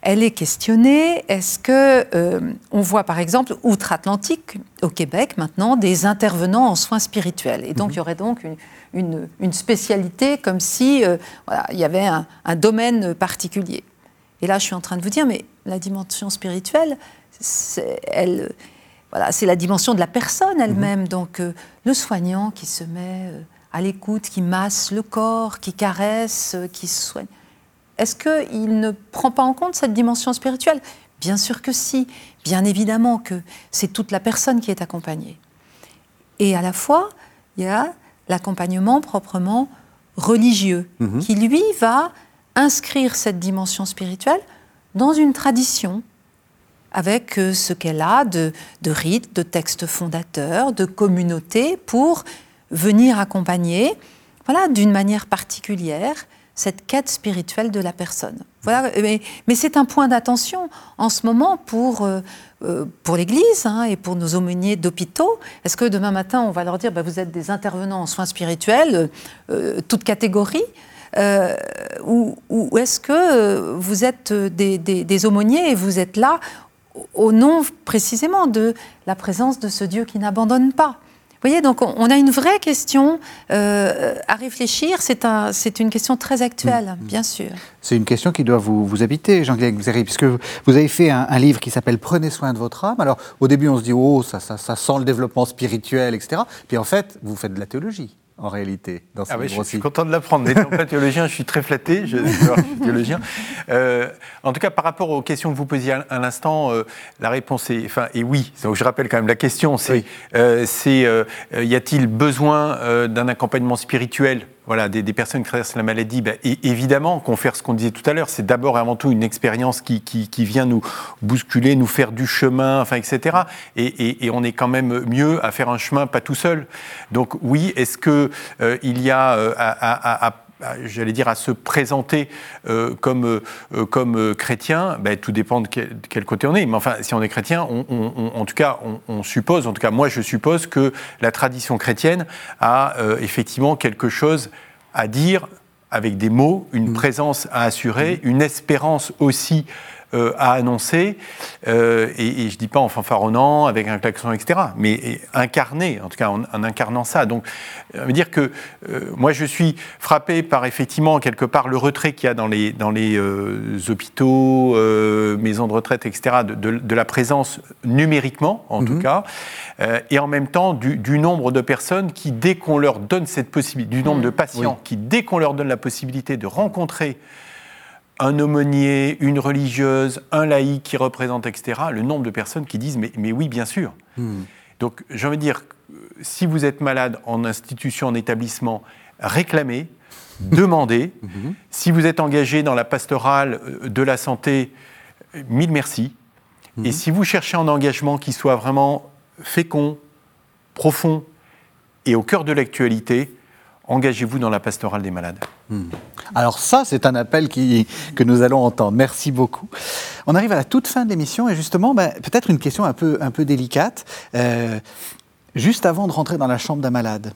elle est questionnée. Est-ce que euh, on voit par exemple outre-Atlantique, au Québec maintenant, des intervenants en soins spirituels? Et donc mhm. il y aurait donc une, une, spécialité comme si euh, voilà, il y avait un, domaine particulier. Et là, je suis en train de vous dire, mais la dimension spirituelle, c'est, elle, voilà, c'est la dimension de la personne elle-même. Mhm. Donc euh, le soignant qui se met à l'écoute, qui masse le corps, qui caresse, qui soigne est-ce qu'il ne prend pas en compte cette dimension spirituelle? Bien sûr que si, bien évidemment que c'est toute la personne qui est accompagnée. Et à la fois, il y a l'accompagnement proprement religieux, mhm. qui lui va inscrire cette dimension spirituelle dans une tradition avec euh, ce qu'elle a de, de rites, de textes fondateurs, de communautés pour venir accompagner, voilà, d'une manière particulière, cette quête spirituelle de la personne. Voilà, mais, mais c'est un point d'attention en ce moment pour, euh, pour l'Église hein, et pour nos aumôniers d'hôpitaux. Est-ce que demain matin, on va leur dire, bah, vous êtes des intervenants en soins spirituels, euh, toute catégorie ou, ou est-ce que vous êtes des, aumôniers et vous êtes là au nom précisément de la présence de ce Dieu qui n'abandonne pas? Voyez, donc on a une vraie question euh, à réfléchir. C'est un, une question très actuelle, mm. bien sûr. C'est une question qui doit vous, vous habiter, Jean-Guy Xéry, puisque vous avez fait un, livre qui s'appelle Prenez soin de votre âme. Alors, au début, on se dit, oh, ça, ça, ça sent le développement spirituel, etc. Puis en fait, vous faites de la théologie en réalité, dans ce ah je, suis content de l'apprendre. N'étant pas théologien, je suis très flatté, je, je suis théologien. Euh, en tout cas, par rapport aux questions que vous posiez à, l'instant, euh, la réponse est, enfin, est oui. Donc, je rappelle quand même la question, c'est, euh, c'est y a-t-il besoin d'un accompagnement spirituel voilà, des, personnes qui traversent la maladie, ben, et évidemment, qu'on fait ce qu'on disait tout à l'heure, c'est d'abord et avant tout une expérience qui, qui, vient nous bousculer, nous faire du chemin, enfin, etc. Et, et, on est quand même mieux à faire un chemin pas tout seul. Donc oui, est-ce que euh, il y a euh, à, à j'allais dire, à se présenter euh, comme, euh, comme euh, chrétien, ben, tout dépend de quel, côté on est. Mais enfin, si on est chrétien, on, en tout cas, on, suppose, en tout cas, moi, je suppose que la tradition chrétienne a effectivement quelque chose à dire avec des mots, une mmh. présence à assurer, mmh. une espérance aussi euh, à annoncer, euh, et, je ne dis pas en fanfaronnant, avec un klaxon, etc., mais incarné, en tout cas en, incarnant ça. Donc, ça veut dire que euh, moi, je suis frappé par effectivement, quelque part, le retrait qu'il y a dans les, dans les hôpitaux, maisons de retraite, etc., de, la présence numériquement, en tout mhm. cas, et en même temps du, nombre de personnes qui, dès qu'on leur donne cette possibilité, du nombre de patients qui, dès qu'on leur donne la possibilité de rencontrer un aumônier, une religieuse, un laïc qui représente, etc., le nombre de personnes qui disent mais, mais oui, bien sûr. Hmm. Donc j'ai envie de dire, si vous êtes malade en institution, en établissement, réclamez, demandez. Mhm. Si vous êtes engagé dans la pastorale euh, de la santé, mille merci. Et mhm. si vous cherchez un engagement qui soit vraiment fécond, profond et au cœur de l'actualité, engagez-vous dans la pastorale des malades. Hmm. Alors ça, c'est un appel que nous allons entendre. Merci beaucoup. On arrive à la toute fin de l'émission et justement, ben, peut-être une question un peu, un peu délicate. Euh, juste avant de rentrer dans la chambre d'un malade,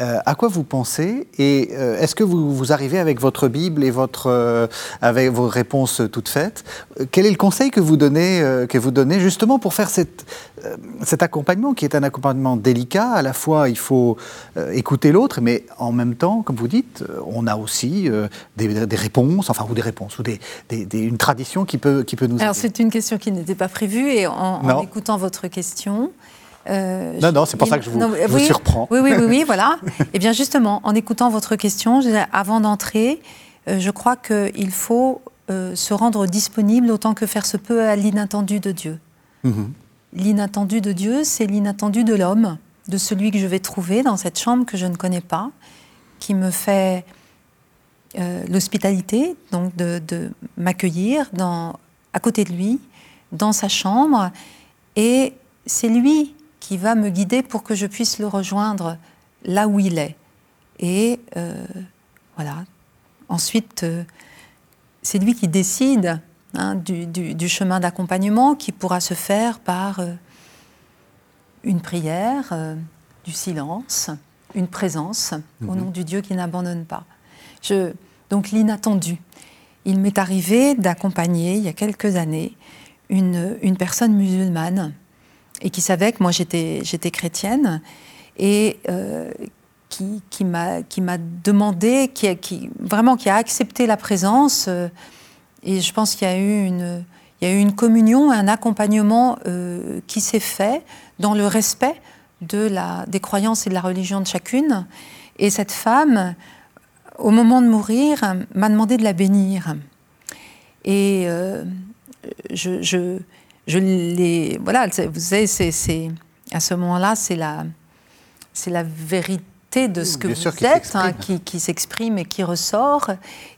euh, à quoi vous pensez et euh, est-ce que vous, vous, arrivez avec votre Bible et votre, euh, avec vos réponses toutes faites? Quel est le conseil que vous donnez, que vous donnez justement pour faire cette, cet accompagnement qui est un accompagnement délicat? À la fois, il faut écouter l'autre, mais en même temps, comme vous dites, on a aussi des, des, réponses, enfin, ou des réponses, ou des, des, une tradition qui peut, qui peut nous Alors, c'est une question qui n'était pas prévue et en, en écoutant votre question, euh, non, non, c'est pour ça que je vous, surprends. Oui, oui, oui, oui voilà. Eh bien, justement, en écoutant votre question, avant d'entrer, euh, je crois qu'il faut euh, se rendre disponible autant que faire se peut à l'inattendu de Dieu. Mhm. L'inattendu de Dieu, c'est l'inattendu de l'homme, de celui que je vais trouver dans cette chambre que je ne connais pas, qui me fait l'hospitalité, donc de, de m'accueillir à côté de lui, dans sa chambre, et c'est lui qui va me guider pour que je puisse le rejoindre là où il est. Et euh, voilà. Ensuite, euh, c'est lui qui décide hein, du, chemin d'accompagnement qui pourra se faire par euh, une prière, du silence, une présence au mhm. nom du Dieu qui n'abandonne pas. Je, donc l'inattendu. Il m'est arrivé d'accompagner, il y a quelques années, une, une personne musulmane et qui savait que moi j'étais, chrétienne et euh, qui, m'a, demandé, qui, vraiment qui a accepté la présence. Euh, et je pense qu'il y a eu une, il y communion, un accompagnement euh, qui s'est fait dans le respect des croyances et de la religion de chacune. Et cette femme, au moment de mourir, m'a demandé de la bénir. Et je je les. Voilà, vous savez, c'est, à ce moment-là, c'est la, c'est la vérité de ce que vous êtes hein, qui, s'exprime et qui ressort.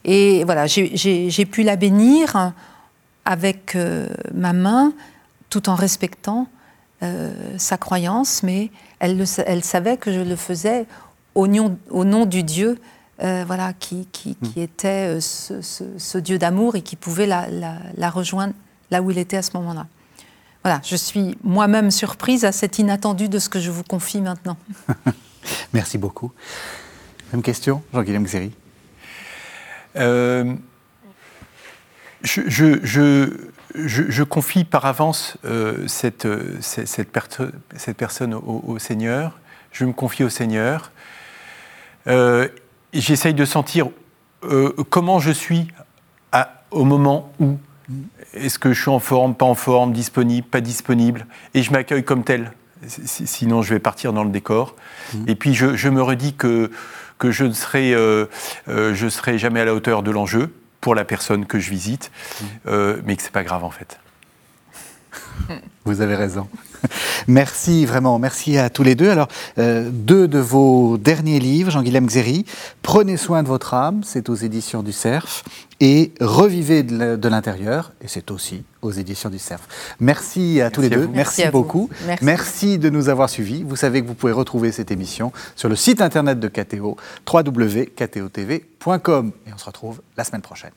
Et voilà, j'ai, pu la bénir avec euh, ma main tout en respectant sa croyance, mais elle, elle, savait que je le faisais au nom, au nom du Dieu voilà, qui, qui, qui hmm. était ce, ce, Dieu d'amour et qui pouvait la, la, la, rejoindre là où il était à ce moment-là. Voilà, je suis moi-même surprise à cet inattendu de ce que je vous confie maintenant. Merci beaucoup. Même question, Jean-Guillaume Xéry euh, je, je, je, confie par avance euh, cette, cette, cette, personne au, Seigneur. Je me confie au Seigneur. Euh, J'essaye de sentir euh, comment je suis à, au moment où. Est-ce que je suis en forme, pas en forme, disponible, pas disponible? Et je m'accueille comme tel. Sinon, je vais partir dans le décor. Mmh. Et puis, je, je, me redis que que je ne serai, euh, euh, je serai jamais à la hauteur de l'enjeu pour la personne que je visite, mmh. euh, mais que c'est pas grave en fait. Vous avez raison. Merci vraiment, merci à tous les deux. Alors, deux de vos derniers livres, Jean-Guilhem Xéry, Prenez soin de votre âme, c'est aux éditions du Cerf, et Revivez de l'intérieur, et c'est aussi aux éditions du Cerf. Merci à tous les deux, merci, beaucoup. Merci. de nous avoir suivis. Vous savez que vous pouvez retrouver cette émission sur le site internet de KTO, www.ktotv.com. Et on se retrouve la semaine prochaine.